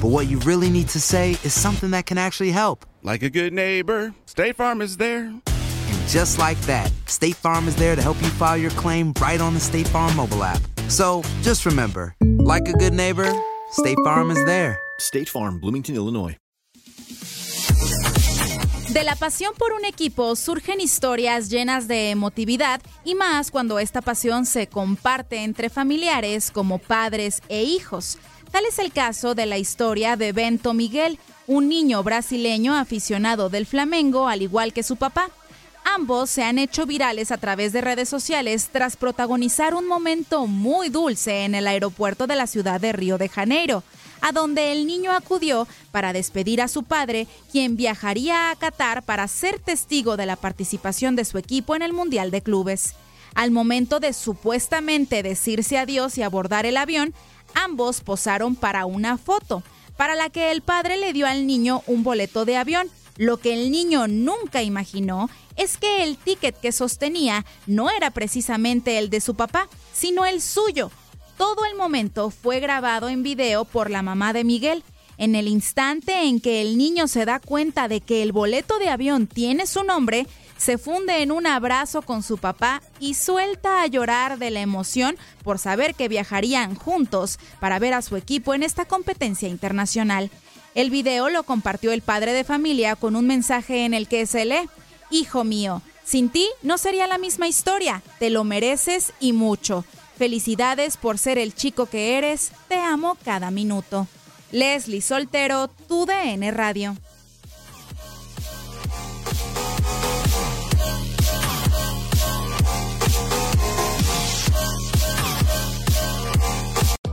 but what you really need to say is something that can actually help. Like a good neighbor, State Farm is there. And just like that, State Farm is there to help you file your claim right on the State Farm mobile app. So just remember, like a good neighbor, State Farm is there. State Farm, Bloomington, Illinois. De la pasión por un equipo surgen historias llenas de emotividad y más cuando esta pasión se comparte entre familiares como padres e hijos. Tal es el caso de la historia de Bento Miguel, un niño brasileño aficionado del Flamengo al igual que su papá. Ambos se han hecho virales a través de redes sociales tras protagonizar un momento muy dulce en el aeropuerto de la ciudad de Río de Janeiro, a donde el niño acudió para despedir a su padre, quien viajaría a Qatar para ser testigo de la participación de su equipo en el Mundial de Clubes. Al momento de supuestamente decirse adiós y abordar el avión, ambos posaron para una foto, para la que el padre le dio al niño un boleto de avión. Lo que el niño nunca imaginó es que el ticket que sostenía no era precisamente el de su papá, sino el suyo. Todo el momento fue grabado en video por la mamá de Miguel. En el instante en que el niño se da cuenta de que el boleto de avión tiene su nombre, se funde en un abrazo con su papá y suelta a llorar de la emoción por saber que viajarían juntos para ver a su equipo en esta competencia internacional. El video lo compartió el padre de familia con un mensaje en el que se lee, Hijo mío, sin ti no sería la misma historia, te lo mereces y mucho. Felicidades por ser el chico que eres, te amo cada minuto. Leslie Soltero, tu DN Radio.